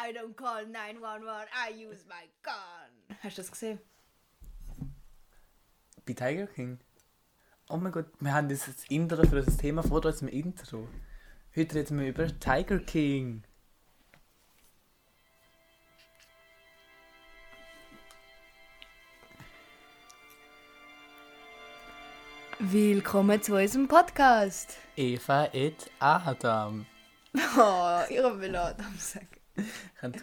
I don't call 911, I use my gun. Hast du das gesehen? Bei Tiger King? Oh mein Gott, wir haben das Intro für das Thema vor uns im Intro. Heute reden wir über Tiger King. Willkommen zu unserem Podcast. Eva et Adam. Oh, ich will Adam sagen.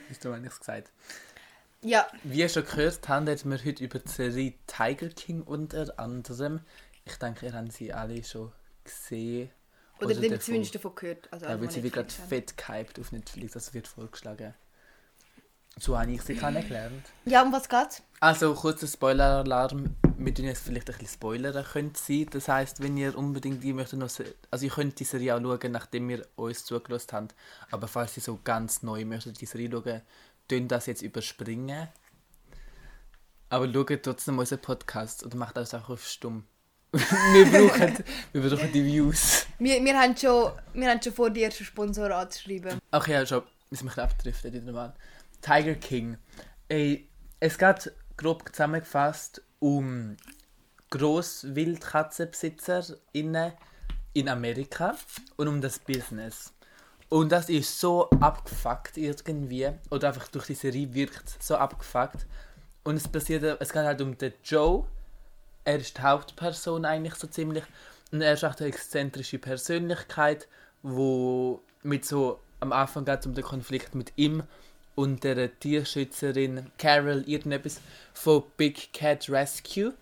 Hast du eigentlich gesagt? Ja, Wie ihr schon gehört habt, reden wir heute über die Serie Tiger King unter anderem. Ich denke, ihr habt sie alle schon gesehen. oder, oder davon- zumindest davon gehört. Also, Ja, weil sie wird gerade fett gehypt auf Netflix, das wird vorgeschlagen. So habe ich sie kennengelernt. Ja, um was geht's? Also, kurzer Spoiler-Alarm. Wir tun jetzt vielleicht ein bisschen spoilern könnte sein. Das heisst, wenn ihr unbedingt die möchtet noch... Also, ihr könnt die Serie auch schauen, nachdem ihr uns zugelassen habt. Aber falls ihr so ganz neu möchtet die Serie schauen, tun das jetzt überspringen. Aber schaut trotzdem unseren Podcast oder macht das auch auf stumm. wir, brauchen, wir brauchen die Views. Wir, wir, haben schon, wir haben schon vor, die ersten Sponsoren anzuschreiben. Ach ja, schon. Wir abdriften, die normal. Tiger King. Ey, es geht grob zusammengefasst um GrosswildkatzenbesitzerInnen in Amerika und um das Business. Und das ist so abgefuckt irgendwie. Oder einfach durch die Serie wirkt so abgefuckt. Und es passiert, es geht halt um den Joe. Er ist die Hauptperson eigentlich so ziemlich. Und er ist auch eine exzentrische Persönlichkeit, wo mit so am Anfang geht es um den Konflikt mit ihm und der Tierschützerin Carol irgendetwas von Big Cat Rescue.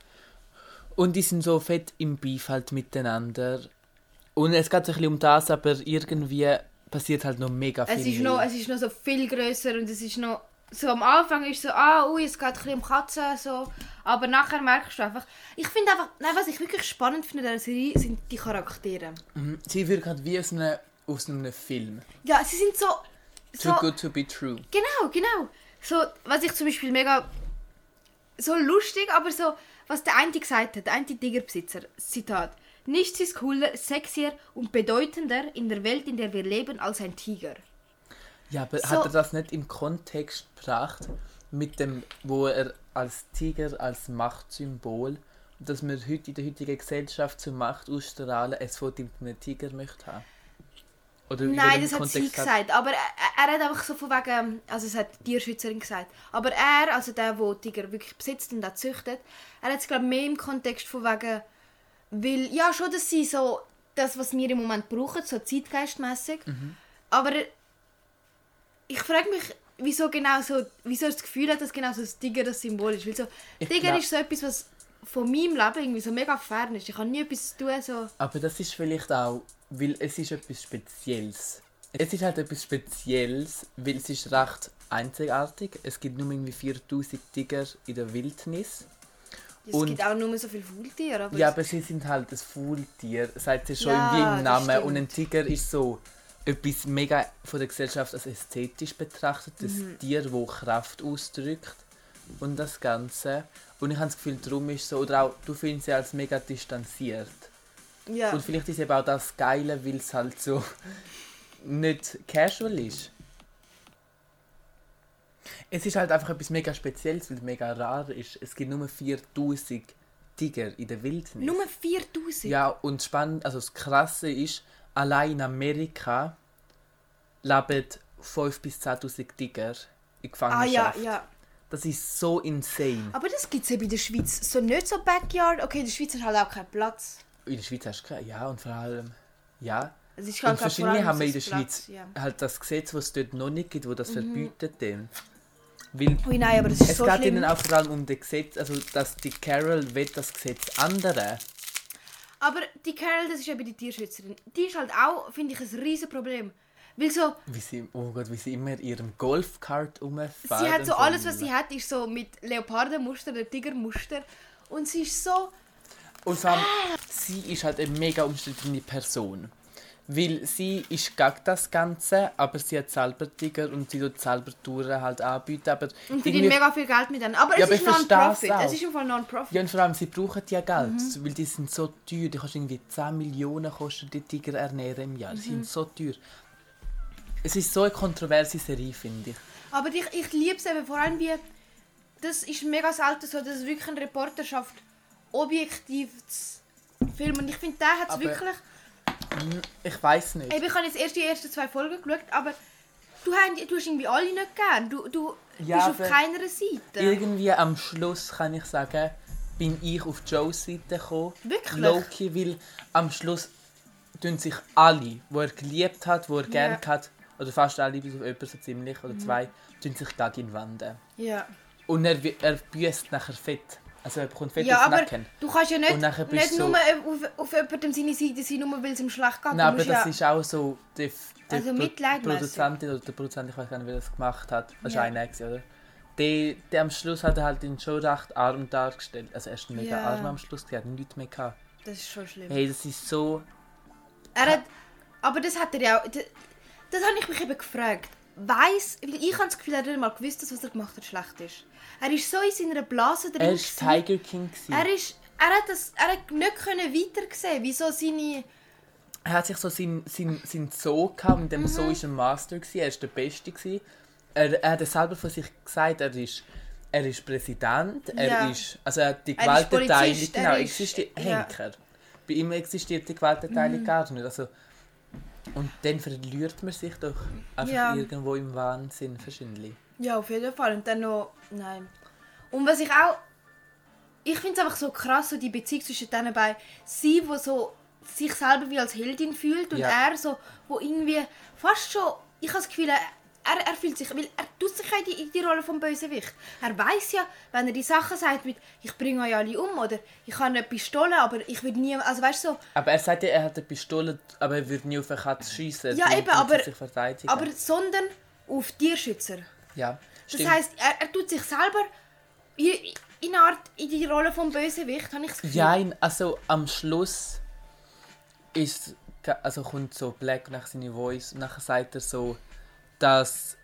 Und die sind so fett im Beef halt miteinander. Und es geht so ein bisschen um das, aber irgendwie passiert halt noch mega viel. Es ist, noch, es ist noch so viel grösser und es ist noch... So am Anfang ist so, ah, ui, es geht ein bisschen um Katzen, so. Aber nachher merkst du einfach... Ich finde einfach... Nein, was ich wirklich spannend finde an dieser Serie, sind die Charaktere. Mhm. Sie wirkt halt wie aus einem, aus einem Film. Ja, sie sind so... Too so good to be true. Genau, genau. So, was ich zum Beispiel mega so lustig, aber so, was der eine gesagt hat, der eine Tigerbesitzer, Zitat. Nichts ist cooler, sexier und bedeutender in der Welt, in der wir leben, als ein Tiger. Ja, aber So- hat er das nicht im Kontext gebracht, mit dem, wo er als Tiger, als Machtsymbol, dass wir heute in der heutigen Gesellschaft zur Macht ausstrahlen, es von einem Tiger möchte haben? Oder in Nein, das hat sie gesagt, aber er, er hat einfach so von wegen, also es hat die Tierschützerin gesagt, aber er, also der, der Tiger wirklich besitzt und auch züchtet, er hat es glaube mehr im Kontext von wegen, weil, ja schon, dass sie so das, was wir im Moment brauchen, so zeitgeistmäßig, aber ich frage mich, wieso genau so, wieso das Gefühl hat, dass genau so das Tiger das Symbol ist, weil so, Ich Tiger glaub- ist so etwas, was von meinem Leben irgendwie so mega fern ist, ich habe nie etwas zu tun, so, Aber das ist vielleicht auch, weil es ist etwas Spezielles. Es ist halt etwas Spezielles, weil es ist recht einzigartig. Es gibt nur irgendwie 4000 Tiger in der Wildnis. es Und- gibt auch nur so viele Faultiere, aber Ja, aber sie sind halt ein Faultier, sagt sie schon Ja, im Namen. Und ein Tiger ist so etwas mega von der Gesellschaft als ästhetisch betrachtet. Das Mhm. Tier, das Kraft ausdrückt und das Ganze. Und ich habe das Gefühl, darum ist so, oder auch, du findest sie als mega distanziert. ja. Und vielleicht ist eben auch das Geile, weil es halt so nicht casual ist. Es ist halt einfach etwas mega Spezielles, weil es mega rar ist. Es gibt nur 4000 Tiger in der Wildnis. Nur 4000? Ja, und spannend, also das Krasse ist, allein in Amerika leben 5.000 bis 10.000 Tiger in Ah Gefangenschaft. ja, ja. Das ist so insane. Aber das gibt es ja bei der Schweiz so nicht so Backyard. Okay, in der Schweiz ist halt auch kein Platz. In der Schweiz hast du keine, ja, und vor allem, ja. Es ist Und halt verschiedene allem haben wir in der Schweiz Platz, Ja. halt das Gesetz, was es dort noch nicht gibt, wo das verbietet dann. Weil Ui, nein, aber das ist es so geht schlimm. ihnen auch vor allem um das Gesetz, also dass die Carol will das Gesetz ändern. Aber die Carol, das ist ja bei der Tierschützerin. Die ist halt auch, finde ich, ein riesen Problem. Weil so, Wie sie, oh Gott, wie sie immer in ihrem Golfkart rumfahren. sie hat so alles, was sie hat, ist so mit Leopardenmuster, der Tigermuster. Und sie ist so... Und vor allem, sie ist halt eine mega umstrittene Person. Weil sie ist gegen das Ganze, aber sie hat selber Tiger und sie tut selber Touren halt anbieten. Aber Und verdient mega viel Geld mit denen. Aber es ist Non-Profit. Es ist Fall Non-Profit. Ja, und vor allem, sie brauchen ja Geld, weil die sind so teuer. Die kannst irgendwie 10 Millionen kosten die Tiger ernähren im Jahr. Die sind so teuer. Es ist so eine kontroverse Serie, finde ich. Aber ich, ich liebe es eben vor allem wie, das ist mega selten so, dass wirklich ein Reporter schafft, objektiv zu filmen. Und ich finde, der hat es wirklich... Hm, Ich weiß nicht. Eben, ich habe jetzt erst die ersten zwei Folgen geschaut, aber du, hast- du hast irgendwie alle nicht gern. Du, du Ja, bist auf keiner Seite. Irgendwie am Schluss kann ich sagen, bin ich auf Joes Seite gekommen. Wirklich? Loki, weil am Schluss tun sich alle, die er geliebt hat, die er gerne hat, oder fast alle, bis auf jemanden so ziemlich, Mhm. oder zwei, tun sich gegen ihn wenden. Ja. Und er, er büßt nachher Fett. Also er bekommt Fett Ja, aber Nacken. du kannst ja nicht, nicht du nur auf, auf jemandem seine Seite sein, nur weil es ihm schlecht geht. Nein, aber das ja, ist auch so, der, der Also. Produzentin oder der Produzent, ich weiß gar nicht, wer das gemacht hat, das Ja. war einer, gewesen, oder? Der, der am Schluss hat er halt ihn schon recht arm dargestellt. Also er ist mega Ja. arm am Schluss, er hat nichts mehr gehabt. Das ist schon schlimm. Hey, das ist so... Er hat, aber das hat er ja auch... Das, habe ich mich eben gefragt. Weiss, weil ich habe das Gefühl, er hat nicht mal gewusst, dass was er gemacht hat schlecht ist. Er ist so in seiner Blase drin. Er war. Tiger King. gewesen. Er ist... Er hat, das, er hat nicht können weitersehen, wieso seine... Er hat sich so seinen sein, sein Zoo gehabt, und Mhm. dem Zoo war ein Master, gewesen, er war der Beste. Gewesen. Er, er hat selber von sich gesagt, er ist, er ist Präsident, er Ja. ist, also er hat die Gewaltenteilung, Polizist, er genau, ist- existiert, ja. Henker. Bei ihm existiert die Gewaltenteilung Mhm. gar nicht. Also, und dann verliert man sich doch einfach Ja. irgendwo im Wahnsinn, wahrscheinlich. Ja, auf jeden Fall. Und dann noch... Nein. Und was ich auch... Ich finde es einfach so krass, so die Beziehung zwischen diesen beiden. Sie, die so sich selber wie als Heldin fühlt und Ja. er so, wo irgendwie fast schon... Ich habe das Gefühl, er, er, fühlt sich... Weil er tut sich ja in die, in die Rolle vom Bösewicht. Er weiß ja, wenn er die Sachen sagt mit «Ich bringe euch alle um» oder «Ich habe eine Pistole, aber ich würde nie...» Also weißt du so... Aber er sagt ja, er hat eine Pistole, aber er würde nie auf eine Katze schiessen. Ja, eben, aber-. Aber sondern auf Tierschützer. ja, Das stimmt. heisst, er, er tut sich selber in, in eine Art in die Rolle vom Bösewicht, habe ich das Gefühl. Ja, also am Schluss ist, also kommt so Black nach seine Voice und nachher sagt er so, dass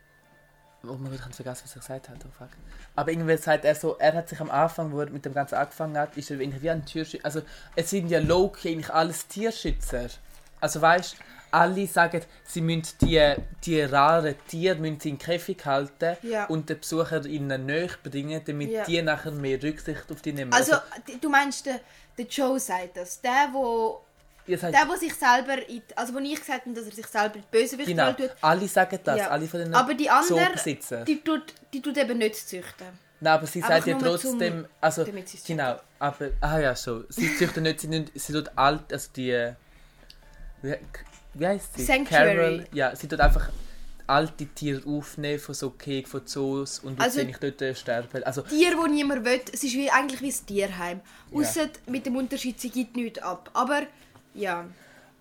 oh mein Gott, ich habe vergessen, was er gesagt hat. Oh fuck. Aber irgendwie sagt er so, er hat sich am Anfang, wo er mit dem Ganzen angefangen hat, ist er irgendwie wie ein Tierschützer. Also es sind ja Loki eigentlich alles Tierschützer. Also weißt, alle sagen, sie müssen die, die raren Tiere müssen sie in den Käfig halten Ja. und den Besucher ihnen näher bringen, damit Ja. die nachher mehr Rücksicht auf die nehmen. Also, d- du meinst, der, der Joe sagt das. Der, wo, ihr seid der, wo sich selber... In, also, wo ich gesagt habe, dass er sich selber in die Bösewicht Genau, tut. alle sagen das, Ja. alle von den Aber die anderen, die tut, die tut eben nicht züchten. Nein, aber sie sagt ja trotzdem, also sie es genau, aber ah ja so, sie züchten nicht, sie, nicht, sie tut alt, also die, wie, wie heißt sie? Sanctuary. Carol, ja, sie tut einfach alte Tiere aufnehmen von so Keg, von Zoos und Also- also, sie nicht dort äh, sterben. Also Tier, wo niemand will, es ist wie, eigentlich wie ein Tierheim. Ja. Ausser mit dem Unterschied, sie gibt nichts ab. Aber, ja.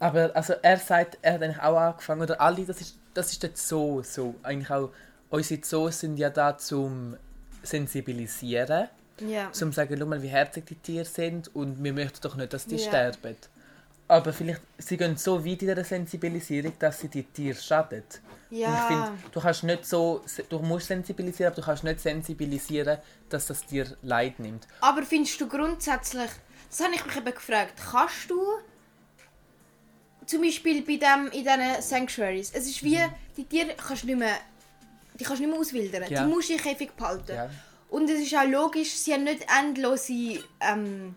Aber also er sagt, er hat eigentlich auch angefangen, oder alle, das ist, das ist der Zoo, so. Eigentlich auch, unsere Zoos sind ja da zum sensibilisieren, Ja. zum sagen, schau mal, wie herzig die Tiere sind und wir möchten doch nicht, dass die Ja. sterben. Aber vielleicht, sie gehen so weit in der Sensibilisierung, dass sie die Tiere schaden. Und ich Ja. finde, du kannst nicht so, du musst sensibilisieren, aber du kannst nicht sensibilisieren, dass das Tier Leid nimmt. Aber findest du grundsätzlich, das habe ich mich eben gefragt, kannst du zum Beispiel bei dem, in diesen Sanctuaries, es ist wie, die Tiere kannst du nicht mehr, die kannst du nicht mehr auswildern, Ja. die musst du in Käfig behalten. Ja. Und es ist auch logisch, sie haben nicht endlose, ähm,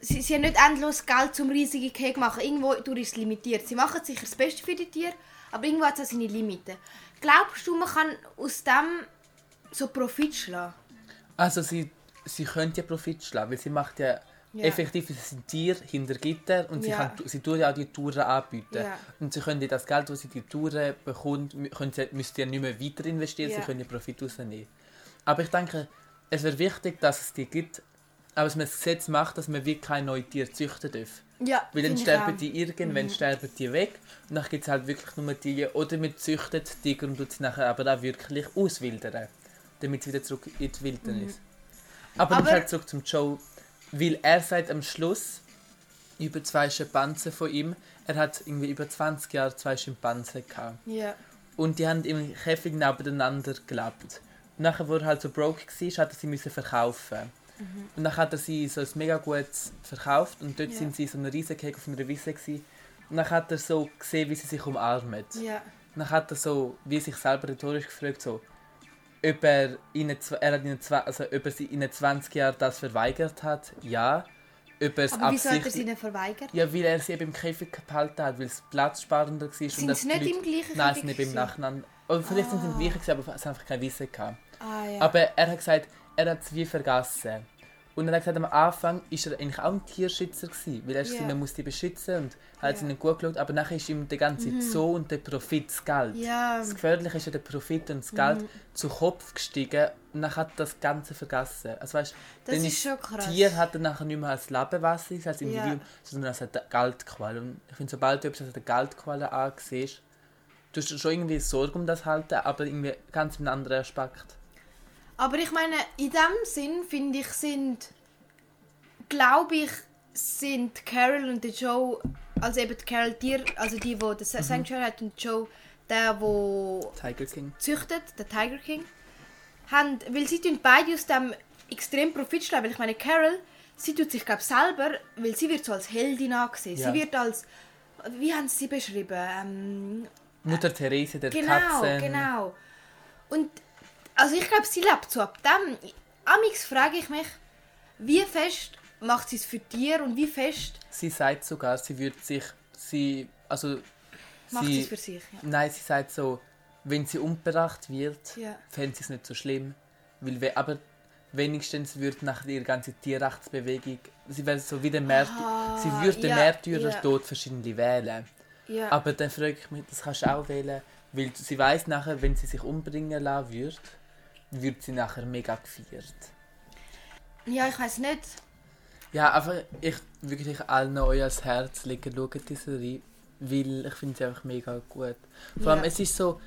sie, sie haben nicht endlos Geld zum riesigen Käfig machen, irgendwo durch ist es limitiert. Sie machen sicher das Beste für die Tiere, aber irgendwo hat es auch seine Limiten. Glaubst du, man kann aus dem so Profit schlagen? Also sie, sie könnte ja Profit schlagen, weil sie macht ja, Ja. effektiv sind Tier hinter Gitter und sie, Ja. kann, sie tut ja auch die Touren anbieten. Ja. Und sie können das Geld, das sie die Touren bekommt, können sie, müssen sie ja nicht mehr weiter investieren, sie können ja Profit rausnehmen. Aber ich denke, es wäre wichtig, dass es die gibt, aber dass man ein Gesetz macht, dass man wirklich keine neuen Tiere züchten darf. Ja, Weil dann sterben. Mhm. die irgendwann sterben die weg und dann gibt es halt wirklich nur die oder man züchtet die Tiger und tut sie nachher aber auch wirklich auswildern, damit sie wieder zurück in die Wildnis. Aber, Aber- dann halt zurück zum Joe, weil er sagt am Schluss über zwei Schimpansen von ihm, er hat irgendwie über 20 Jahre zwei Schimpansen gehabt Ja. und die haben im Käfig nebeneinander gelebt. Und nachher, wo er halt so broke war, hat er sie müssen verkaufen. Und dann hat er sie so ein mega gutes verkauft und dort Ja. sind sie in so einer riesen Käfig auf einer Wiese gewesen. Und dann hat er so gesehen, wie sie sich umarmen. Ja. dann hat er so, wie sich selber rhetorisch gefragt, so, ob er zw- er hat zwa- also, ob er sie ihnen 20 Jahre das verweigert hat, ja. Ob er es Aber wieso hat er sie verweigert? Ja, weil er sie eben im Käfig gehalten hat, weil es platzsparender war. Sind dass sie nicht im gleichen Nein, sie nicht im? Nacheinander. Oder vielleicht sind sie im gleichen, gewesen, aber es haben einfach kein Wissen gehabt. Ah ja. Aber er hat gesagt, er hat es wie vergessen. Und er hat gesagt, am Anfang war er eigentlich auch ein Tierschützer, gewesen, weil er yeah. man muss die beschützen und hat Ja. sie ihnen gut geschaut. Aber nachher ist ihm der ganze Zoo und der Profit, das Geld. ja. Das Gefährliche ist ja der Profit und das Geld Mhm. zu Kopf gestiegen und dann hat das Ganze vergessen. Also weißt, Das dann ist schon krass. Tier hat er nachher nicht mehr als Lebewesen, als Individuum, Ja. sondern als eine Geldquelle. Und ich finde, sobald du etwas als eine Geldquelle ansiehst, du hast schon irgendwie Sorge um das halten, aber irgendwie ganz mit einem anderen Aspekt. Aber ich meine, in dem Sinn finde ich, sind, glaube ich, sind Carol und Joe, also eben die Carol Tier, also die, die das Sanctuary hat und Joe, der, der Tiger King. züchtet, der Tiger King, haben, weil sie tun beide aus dem extrem Profit schlagen, weil ich meine, Carol, sie tut sich glaube selber, weil sie wird so als Heldin angesehen, Ja. sie wird als, wie haben sie sie beschrieben, ähm, Mutter Therese der Genau, Katzen. genau. Und also ich glaube, sie lebt so ab dem. Amix frage ich mich, wie fest macht sie es für Tiere und wie fest Sie sagt sogar, sie würde sich, sie, also macht sie es für sich? Ja. nein, sie sagt so, wenn sie umgebracht wird, Ja. fände sie es nicht so schlimm, weil we, aber wenigstens würde nach ihrer ganzen Tierrechtsbewegung, sie wäre so wie der Märtyrer, Ah, sie würde den ja, Märtyrertod verschiedentlich wählen. Ja. Aber dann frage ich mich, das kannst du auch wählen, weil sie weiß nachher, wenn sie sich umbringen lassen würde, wird sie nachher mega gefeiert. ja, ich weiß nicht. Ja, aber ich wirklich allen euch ans Herz legen, schaut die Serie, weil ich finde sie einfach mega gut. Vor allem, Ja. es ist so,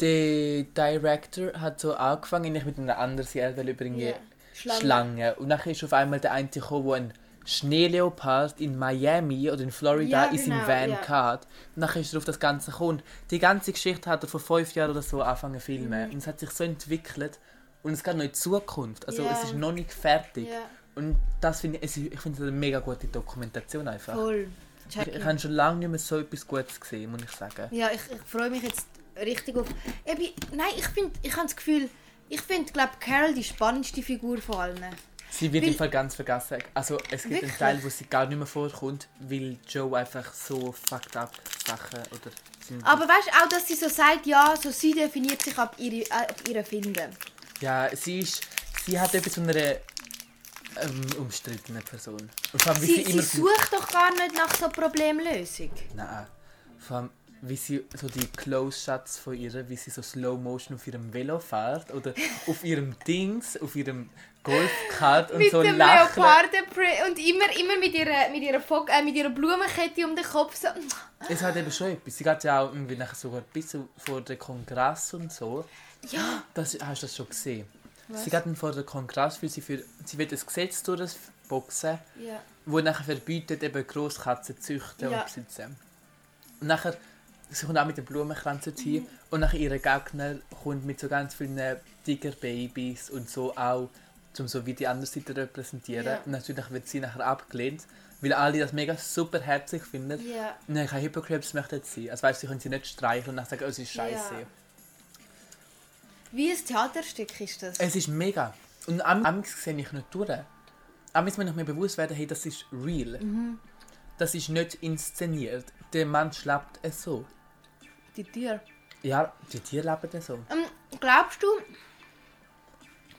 der Director hat so angefangen eigentlich mit einer anderen Serie, weil über irgendwie Ja. Schlange. Schlange. Und dann ist auf einmal der eine gekommen, der Schneeleopard in Miami oder in Florida Ja, in seinem genau, Van ja. Und dann ist er auf das Ganze gekommen. Die ganze Geschichte hat er vor fünf Jahren oder so angefangen zu filmen. Mhm. Und es hat sich so entwickelt. Und es geht noch in die Zukunft. Also Ja. es ist noch nicht fertig. Ja, Und das finde ich, ist- ich finde es eine mega gute Dokumentation einfach. voll. Ich, Check ich ich. habe schon lange nicht mehr so etwas Gutes gesehen, muss ich sagen. Ja, ich, ich freue mich jetzt richtig auf. Eben, nein, ich finde, ich habe das Gefühl, ich finde, glaube Carol die spannendste Figur von allen. Sie wird Weil- im Fall ganz vergessen. Also es gibt Wirklich? einen Teil, wo sie gar nicht mehr vorkommt, weil Joe einfach so fucked up Sachen oder sind- Aber weißt du auch, dass sie so sagt, ja, so sie definiert sich ab ihre, äh, ab ihre Finden. Ja, sie ist. Sie hat etwas von einer ähm, umstrittenen Person. Und vor allem, Sie, sie, sie sucht doch gar nicht nach so Problemlösung. Nein. Vor allem, wie sie so die Close-Shots von ihr, wie sie so Slow Motion auf ihrem Velo fährt oder auf ihrem Dings, auf ihrem Golfkart und mit so dem. Leoparden und immer, immer mit ihrer, mit ihrer, Fog äh, mit ihrer Blumenkette um den Kopf. So. Es hat eben schon etwas. Sie geht ja auch irgendwie nachher sogar bis vor den Kongress und so. Ja, Das, hast du das schon gesehen? Was? Sie geht dann vor den Kongress, weil sie, für, sie will ein Gesetz durchboxen, ja. wo nachher verbietet, eben Grosskatzen zu züchten Ja. und besitzen. Und nachher, sie kommt auch mit den Blumenkranzen hin und nachher ihre Gegner kommt mit so ganz vielen Tigerbabys und so auch, um so wie die andere Seite repräsentieren. Ja. Und natürlich wird sie nachher abgelehnt, weil alle das mega super herzig finden. Ja. Nein, keine Hypocrites möchten sie. Also weißt, sie können sie nicht streichen und dann sagen, oh, es ist scheiße. Ja. Wie ein Theaterstück ist das. Es ist mega. Und am am sehe ich nicht durch. Am muss mir bewusst werden, hey, das ist real. Mhm. Das ist nicht inszeniert. Der Mann schleppt es so. Die Tiere. Ja, die Tiere leben es so. Ähm, glaubst du,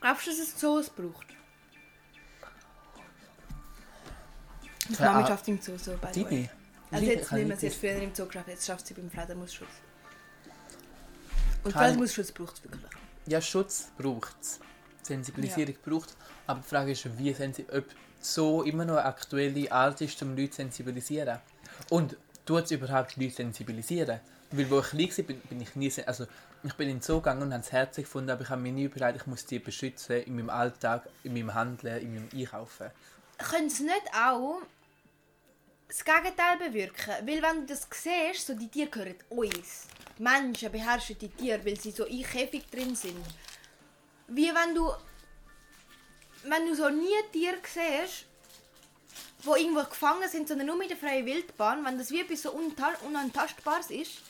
glaubst du, dass es Zoos braucht? Die Ahnung. schafft im Zoo so bei euch. nicht. Also jetzt nicht mehr, sie hat früher im Zoo geschafft, jetzt schafft sie beim Fledermausschutz. Und Fledermausschutz braucht es wirklich. Ja, Schutz braucht es. Sensibilisierung braucht Aber die Frage ist, wie sensi ob so immer noch eine aktuelle Art ist, um Leute zu sensibilisieren. Und tut es überhaupt Leute sensibilisieren? Weil wo ich klein war, bin, bin ich nie... Also, ich bin in den Zoo gegangen und habe es herzig gefunden, aber ich habe mir nie überlegt, ich muss die beschützen in meinem Alltag, in meinem Handeln, in meinem Einkaufen. Können es nicht auch das Gegenteil bewirken? Weil wenn du das siehst, so die Tiere gehören uns. Menschen beherrschen die Tiere, weil sie so in Käfig drin sind. Wie wenn du wenn du so nie Tiere siehst, wo irgendwo gefangen sind, sondern nur mit der freien Wildbahn, wenn das wie etwas so unantastbares ist,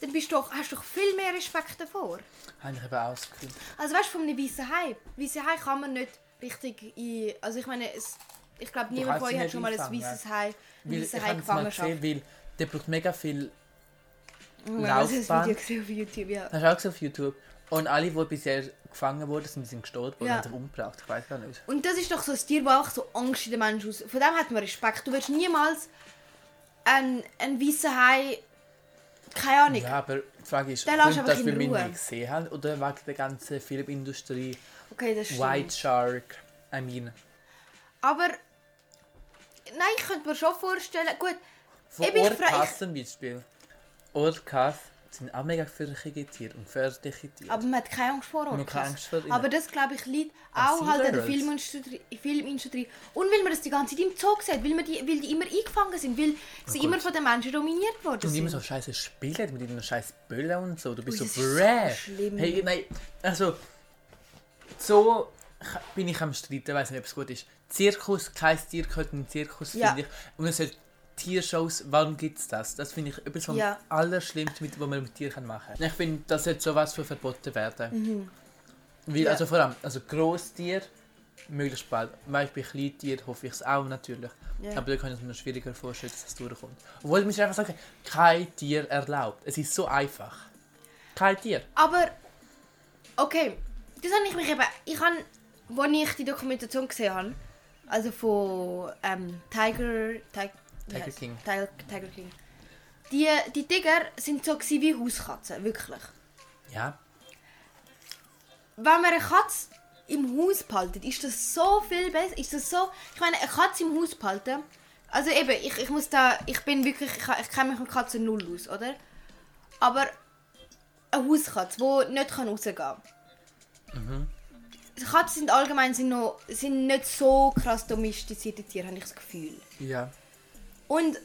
dann bist du doch, hast du doch viel mehr Respekt davor. Habe ich eben auch das Gefühl. Also weißt du, von einem weißen Hai. Weiße Hai kann man nicht richtig in... Also ich meine, es, ich glaube, niemand von euch hat schon mal ein weißes Hai, ein weißes Hai habe es mal gefangen. gesehen, weil der braucht mega viel... Mein Gott, das Laufbahn. Video gesehen auf YouTube, ja. Hast du auch gesehen auf YouTube? Und alle, die bisher gefangen wurden, sind, sind gestorben Ja. haben sich umgebracht. Ich weiß gar nicht. Und das ist doch so ein Tier, das auch so Angst in den Menschen aus... Von dem hat man Respekt. Du wirst niemals einen, einen weißen Hai... Keine Ahnung. Ja, aber die Frage ist, kommt das, weil wir ihn gesehen haben oder wegen der ganzen Filmindustrie? Okay, das stimmt. White Shark, I mean. Aber... Nein, ich könnte mir schon vorstellen... Gut, Von Orcas zum Beispiel. Orcas sind auch mega gefährliche Tiere und gefährliche Tiere. aber man hat keine Angst vor Orcas. keine Angst vor ihnen. Aber das, glaube ich, liegt auch halt an der. Filmindustrie, Filmindustrie. Und weil man das die ganze Zeit im Zoo sieht, weil, man die, weil die immer eingefangen sind, weil sie gut. immer von den Menschen dominiert worden und sind. immer so scheiße Spiele mit ihren scheiß Böllen und so. Du bist Ui, so ist so hey, nein, also so bin ich am Streiten, weiß nicht, ob es gut ist. Zirkus, kein Tier gehört in den Zirkus, Ja. finde ich. Und es Tiershows, warum gibt es das? Das finde ich etwas vom Ja. Allerschlimmsten, mit, was man mit Tieren machen kann. Ich finde, das sollte sowas für verboten werden. Weil, Mhm. Ja. also vor allem, also Grosstier, möglichst bald. Beispiel Kleintier hoffe ich es auch natürlich. Ja. Aber da kann ich es mir noch schwieriger vorstellen, dass das durchkommt. Obwohl, ich einfach sagen, kein Tier erlaubt. Es ist so einfach. Kein Tier. Aber, okay, das habe ich mich eben, ich habe, als ich die Dokumentation gesehen habe, also von ähm, Tiger, Tiger, Tiger King. Tiger, Tiger King. Die, die Tiger sind so wie Hauskatzen, wirklich. Ja. Wenn man eine Katze im Haus behaltet, ist das so viel besser. Ist das so, ich meine, eine Katze im Haus behalten, also eben, ich, ich muss da, ich bin wirklich, ich, ich kenne mich mit Katzen null aus, oder? Aber eine Hauskatze, die nicht kann rausgehen kann. Katzen sind allgemein sind noch, sind nicht so krass domestizierte Tiere, habe ich das Gefühl. Ja. Und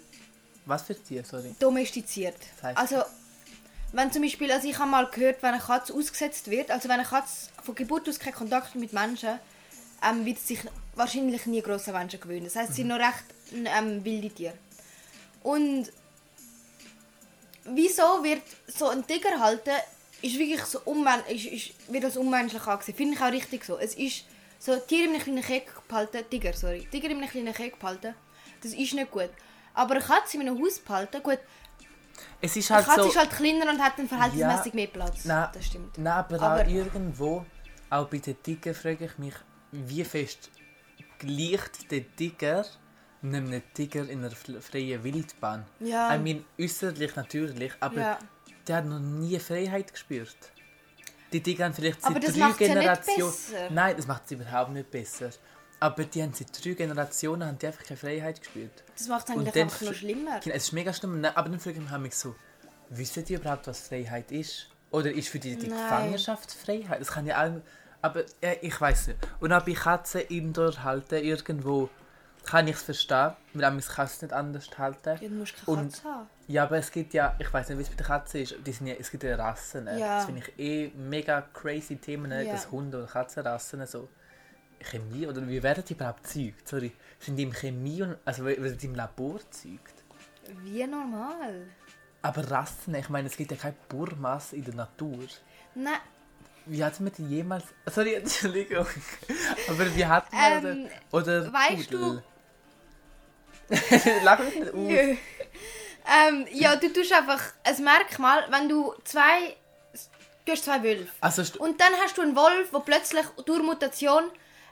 Was für Tier, sorry? domestiziert. Das heisst? Also, wenn zum Beispiel, also ich habe mal gehört, wenn eine Katze ausgesetzt wird, also wenn eine Katze von Geburt aus keinen Kontakt mit Menschen, ähm, wird sie sich wahrscheinlich nie an Menschen gewöhnen. Das heißt, sie sind noch recht ähm, wilde Tiere. Und wieso wird so ein Tiger halten, ist wirklich so unmen ist, ist, wird als unmenschlich angesehen. Finde ich auch richtig so. Es ist so, Tiere in einem kleinen Käfig behalten, Tiger, sorry, Tiger in einem kleinen Käfig behalten, das ist nicht gut. Aber eine Katze in einem Haus behalten, gut, Es ist eine halt Katze so... ist halt kleiner und hat dann verhältnismäßig Ja. mehr Platz. Nein, das stimmt. Nein, aber, Aber- auch irgendwo, auch bei den Tigern frage ich mich, wie fest gleicht der Tiger einem Tiger in einer freien Wildbahn? Ja. Ich meine, äußerlich natürlich, aber Ja. der hat noch nie Freiheit gespürt. Die Tiger haben vielleicht seit drei ja Generationen... besser. Nein, das macht es überhaupt nicht besser. Aber die haben seit drei Generationen haben die einfach keine Freiheit gespürt. Das macht es eigentlich einfach noch schlimmer. Es ist mega schlimm, aber dann frage ich mich so, wissen die überhaupt, was Freiheit ist? Oder ist für die die Nein. Gefangenschaft Freiheit? Das kann ja auch... Aber äh, ich weiß nicht. Und auch bei Katzen indoor halten irgendwo kann ich es verstehen, weil auch Katzen nicht anders halten. Ja, du musst keine Und- Katze haben. Ja, aber es gibt ja, ich weiß nicht, wie es bei der Katze ist, die sind ja, es gibt ja Rassen. Ja. Das finde ich eh mega crazy Themen? Ja. dass Hunde- und Katzenrassen so Chemie, oder wie werden die überhaupt zeugt? Sorry, sind die im Chemie, und, also werden die im Labor zeugt? Wie normal. Aber Rassen, ich meine, es gibt ja keine Burmas in der Natur. Nein, Wie hat man die jemals... Sorry, Entschuldigung. Aber wie hat man... Ähm, oder, oder weißt Pudel? Lach mich nicht aus. Ähm, ja, du tust einfach ein Merkmal, wenn du zwei. Du hast zwei Wölfe. Also, Und dann hast du einen Wolf, der plötzlich durch Mutation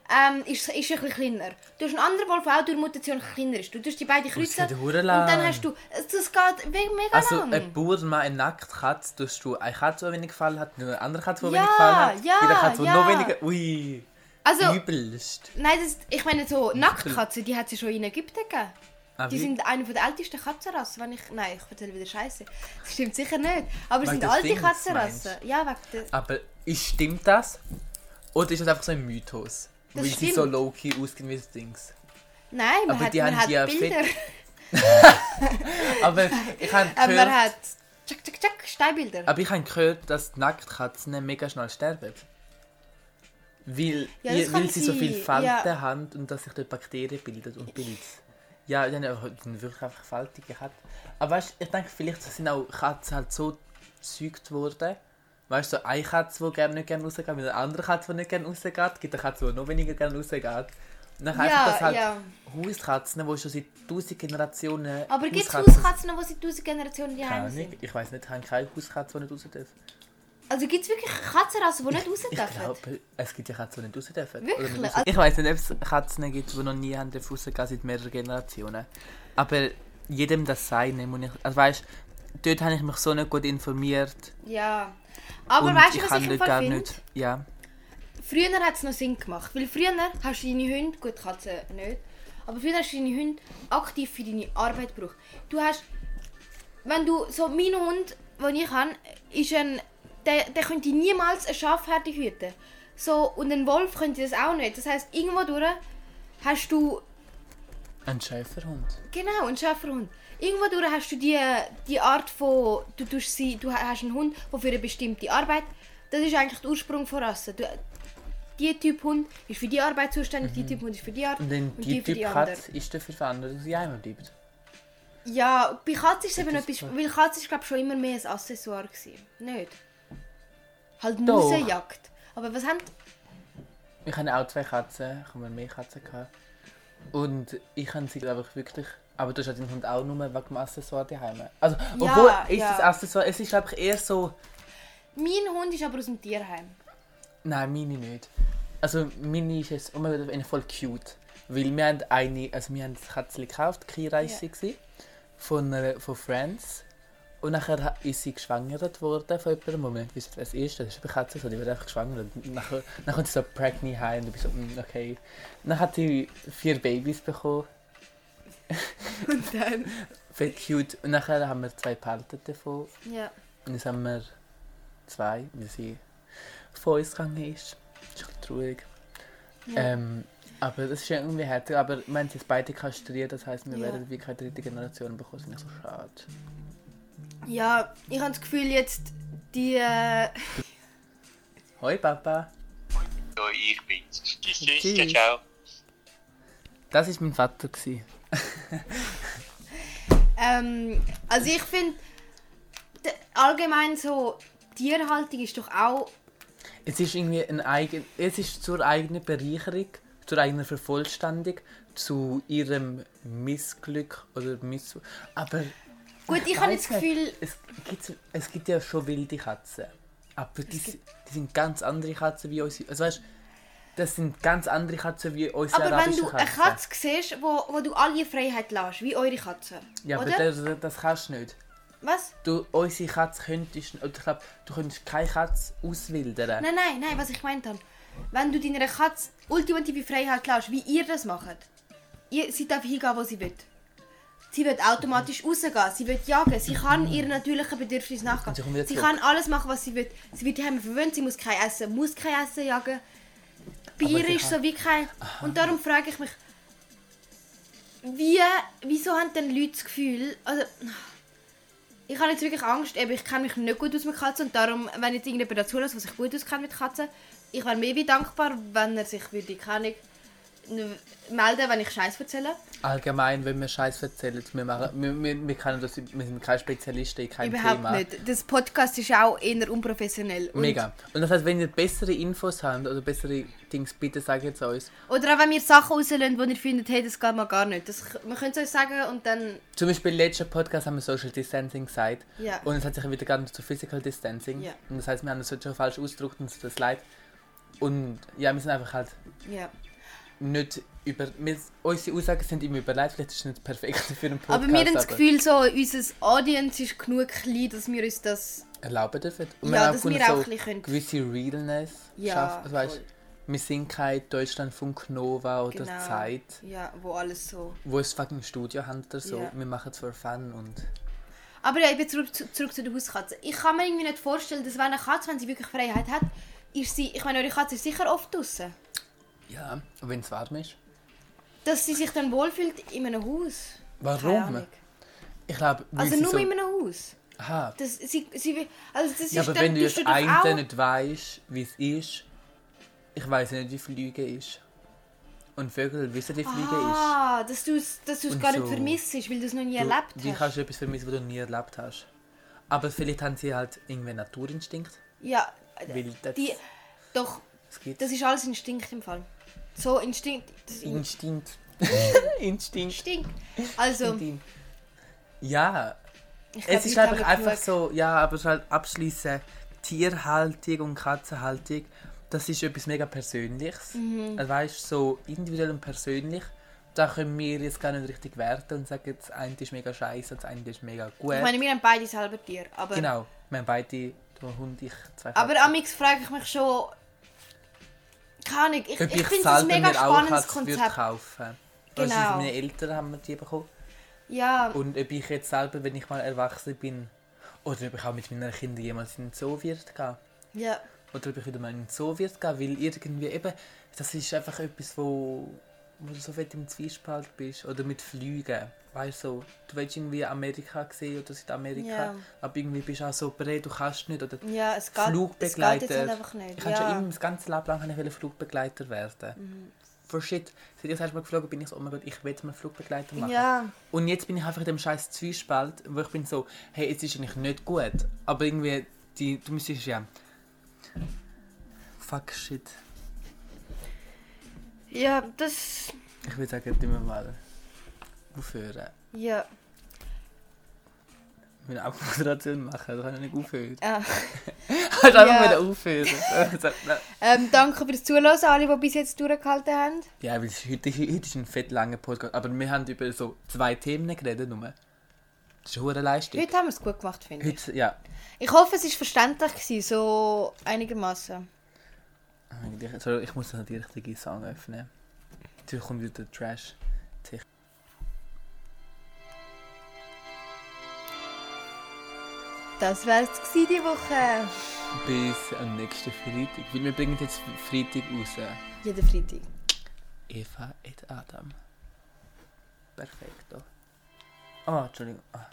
ähm, ist, ist ein bisschen kleiner. Du hast einen anderen Wolf, der auch durch Mutation kleiner ist. Du tust die beiden kreuzen und dann hast du... Das geht me- mega also lang. ein Burma, eine Nacktkatze, tust du eine Katze, die wenig gefallen hat, eine andere Katze, die Ja, wenig gefallen hat. ja, Wieder Katze, die ja. noch weniger... Ui, also, übelst. nein, das, ich meine so, Nacktkatzen, die hat es ja schon in Ägypten gegeben. Ah, Die wie? sind eine der ältesten Katzenrassen, wenn ich... Nein, ich erzähle wieder Scheiße. Das stimmt sicher nicht. Aber es sind alte Dings, Katzenrassen. Ja, wegen der... Aber ist, stimmt das? Oder ist das einfach so ein Mythos? Das weil sie stimmt. so low-key ausgehen wie das Dings. Nein, man Aber hat, die man haben hat ja Bilder. Aber ich habe Aber man gehört, hat... Tschak, tschak, tschak, Steinbilder. aber ich habe gehört, dass die Nacktkatzen mega schnell sterben. Weil, Ja, das kann weil sie so viele Falten ja. haben und dass sich dort Bakterien bilden und Pilze. Ja, die sind wirklich einfach faltige Katzen. Aber weißt, ich denke, vielleicht sind auch Katzen halt so gezeugt worden. Weißt du, eine Katze, die gerne nicht gerne rausgeht, mit einer anderen Katze, die nicht gerne rausgeht, gibt eine Katze, die noch weniger gerne rausgeht. Und dann Ja, einfach das halt ja. Hauskatzen, die schon seit tausend Generationen Aber gibt es Hauskatzen- die seit tausend Generationen daheim sind? Ich weiß nicht, ich habe keine Hauskatze, die nicht raus darf. Also gibt es wirklich Katzenrassen, die nicht raus Ich dürfen? glaube, es gibt ja Katzen, die nicht raus dürfen. Wirklich? raus- Ich weiß nicht, ob es Katzen gibt, die noch nie haben dürfen rausgehen seit mehreren Generationen. Aber jedem das Seine muss ich... Also weißt dort habe ich mich so nicht gut informiert. Ja. Aber und weißt du, ich was kann ich im Fall finde? Ja. Früher hat es noch Sinn gemacht. Weil früher hast du deine Hunde, gut Katzen nicht, aber früher hast du deine Hunde aktiv für deine Arbeit gebraucht. Du hast, wenn du, so mein Hund, den ich habe, ist ein, der, der könnte niemals eine Schafherde hüten. So, und ein Wolf könnte das auch nicht. Das heisst, irgendwo durch hast du Ein Schäferhund. Genau, ein Schäferhund. Irgendwo durch hast du die, die Art von, du, tust sie, du hast einen Hund, der für eine bestimmte Arbeit, das ist eigentlich der Ursprung von Rasse. Du, die Typ Hund ist für die Arbeit zuständig, die Typ Hund ist für die Art Und und die für Typ die andere. Katze ist dafür verantwortlich, dass sie einmal bleibt. Ja, bei Katze ist es eben etwas, weil Katze ist glaube schon immer mehr ein Accessoire gewesen. Nicht? Halt. Musenjagd. Aber was haben... Ich hatte auch zwei Katzen, ich habe mehr Katzen. Gehabt. Und ich habe sie einfach wirklich... Aber du hast ja den Hund auch nur wegen dem Accessoire daheim. Also, Ja, obwohl, ist ja. das Accessoire... Es ist glaube ich eher so... Mein Hund ist aber aus dem Tierheim. Nein, meine nicht. Also meine ist jetzt immer wieder voll cute. Weil wir haben eine, also wir haben das Kätzchen gekauft, Kira ist sie von, einer, von Friends. Und nachher ist sie geschwängert worden von jemandem, wo wir nicht wissen, wer es ist. Das ist eine Katze, so, die wird einfach geschwängert. Und nachher, dann kommt sie so pregnant heim und du bist so, mm, okay. Dann hat sie vier Babys bekommen, Und dann... voll cute. Und nachher haben wir zwei behalten davon. Ja. Und jetzt haben wir zwei, weil sie von uns gegangen ist. Das ist ein traurig. Ja. Ähm, aber das ist ja irgendwie herzig. Aber wir haben sie jetzt beide kastriert, das heisst, wir Ja. werden wie keine dritte Generation bekommen. Das ist nicht so schade. Ja, ich habe das Gefühl jetzt, die... Äh, Hoi Papa! Ja, ich bin's. Tschüss, tschüss, Tschüss. ciao, ciao. Das war mein Vater. Ähm, also ich finde, allgemein so, Tierhaltung ist doch auch... Es ist irgendwie ein eigen, es ist zur eigenen Bereicherung, zur eigenen Vervollständigung, zu ihrem Missglück oder Miss... Aber... Gut, ich habe jetzt das Gefühl- Es gibt, es gibt ja schon wilde Katzen. Aber die, die sind ganz andere Katzen wie unsere... Also weißt, das sind ganz andere Katzen wie unsere Aber wenn du eine Katzen. Katze siehst, wo, wo du alle Freiheit lässt, wie eure Katze, Ja, aber oder? das, das kannst du nicht. Was? Du, unsere Katze könntest... Oder ich glaube, du könntest keine Katze auswildern. Nein, nein, nein, was ich gemeint habe. Wenn du deiner Katze ultimative Freiheit lässt, wie ihr das macht, ihr, sie darf hingehen, wo sie will. Sie wird automatisch rausgehen, sie wird jagen, sie kann ihren natürlichen Bedürfnissen nachgehen. Sie Sie kann alles machen, was sie will. Sie wird daheim verwöhnt, sie muss kein Essen, muss kein Essen jagen. Bei Aber ihr sie ist so wie kein... Und darum frage ich mich, wie, wieso haben denn Leute das Gefühl... Also, ich habe jetzt wirklich Angst, eben, ich kenne mich nicht gut aus mit Katzen und darum, wenn jetzt irgendjemand dazu lässt, was sich gut auskennt mit Katzen, ich wäre mehr wie dankbar, wenn er sich würde, keine Ahnung, melden, wenn ich Scheiß erzähle. Allgemein, wenn wir Scheiß erzählen, wir, machen, wir, wir, wir, können das, wir sind keine Spezialisten in keinem Überhaupt Thema. nicht. Das Podcast ist auch eher unprofessionell. Und- Mega. Und das heißt, wenn ihr bessere Infos habt oder bessere Dings, bitte sagt es uns. Oder auch wenn wir Sachen rauslösen, wo ihr findet, hey, das geht mal gar nicht. Das, wir können es euch sagen und dann... Zum Beispiel im letzten Podcast haben wir Social Distancing gesagt. Ja. Und es hat sich wieder gar zu Physical Distancing. Ja. Und das heißt, wir haben es schon falsch ausgedrückt und es tut leid. Und ja, wir sind einfach halt Ja. Nicht über. Wir, unsere Aussagen sind immer überlegt, vielleicht ist es nicht perfekt für einen Podcast. Aber wir haben das Gefühl, so, unser Audience ist genug klein, dass wir uns das... erlauben dürfen. Und Ja, haben dass wir auch ein bisschen können- gewisse Realness Ja, schaffen. Also, weißt, wir sind kein Deutschlandfunk Nova oder Genau. Zeit, Ja, wo alles so... wo es fucking Studio haben oder so. Ja. Wir machen es für Fun und. Aber ja, ich bin zurück, zu- zurück zu der Hauskatze. Ich kann mir irgendwie nicht vorstellen, dass wenn eine Katze, wenn sie wirklich Freiheit hat, ist sie... Ich meine, eure Katze ist sicher oft draußen. Ja, wenn es warm ist. Dass sie sich dann wohlfühlt in einem Haus. Warum? Ich glaube, Also nur so... in einem Haus. Aha. Das, sie, sie, also das Ja, ist aber dann, wenn du jetzt einen nicht weißt, wie es ist, ich weiß nicht, wie Fliegen ist. Und Vögel wissen, wie Fliegen Ah, dass du es dass du's gar so- nicht vermisst, weil du es noch nie ist. Du, erlebt wie hast. kannst du etwas vermissen, was du nie erlebt hast? Aber vielleicht haben sie halt irgendwie Naturinstinkt. Ja, Weil das, die, doch, gibt das ist alles Instinkt im Fall. So Instinkt. Instinkt. Instinkt. Instinkt. Also, Instinkt. Ja, ich glaub, es ist einfach, einfach so, ja, aber es ist halt abschließen, Tierhaltung und Katzenhaltung, das ist etwas mega Persönliches. Mhm. Also, weißt so individuell und persönlich. Da können wir jetzt gar nicht richtig werten und sagen, das eine ist mega scheiße und das eine ist mega gut. Ich meine, wir haben beide selber Tiere. Aber, genau, wir haben beide, der Hund, ich, zwei aber Katzen. amix frage ich mich schon. Keine Ahnung, ich, Ob ich finde es ein mega spannendes Konzept. kaufen. Genau. Also von meinen Eltern haben die bekommen. Ja, Und ob ich jetzt selber, wenn ich mal erwachsen bin, oder ob ich auch mit meinen Kindern jemals in den Zoo wird gehen. ja. Oder ob ich wieder mal in den Zoo wird gehen, weil irgendwie eben, das ist einfach etwas, wo, wo du so fett im Zwiespalt bist. Oder mit Flügen. Weißt du, du willst irgendwie Amerika sehen oder Südamerika, Ja. aber irgendwie bist du auch so bereit, du kannst nicht. Oder Ja, es geht, es geht Flugbegleiter. jetzt halt einfach nicht. Ich habe schon Ja. immer das ganze Leben lang ich Flugbegleiter werden. For shit. Seit ich das erste Mal geflogen bin, ich so, oh mein Gott, ich will mal Flugbegleiter machen. ja, Und jetzt bin ich einfach in dem scheiß Zwiespalt, wo ich bin so, hey, es ist eigentlich nicht gut, aber irgendwie, die, du müsstest ja... Fuck shit. ja, das. Ich würde sagen, wir mal aufhören. Ja. Wir müssen auch Moderation machen, das kann ich nicht aufhören. Äh, Ich einfach Ja. wieder aufhören. ähm, danke fürs Zuhören, alle, die bis jetzt durchgehalten haben. ja, weil es- heute, heute ist ein fett langer Podcast, aber wir haben über so zwei Themen geredet nur. Das ist eine Leistung. Heute haben wir es gut gemacht, finde ich. Heute, ja. Ich hoffe, es war verständlich, gewesen, so einigermaßen. Ich muss noch die richtige Song öffnen. Natürlich kommt wieder der Trash. Das es gewesen, die Woche. Bis am nächsten Freitag. Weil wir bringen jetzt Freitag raus. Jeden Freitag. Eva et Adam. Perfekto. Oh, Entschuldigung. Ah.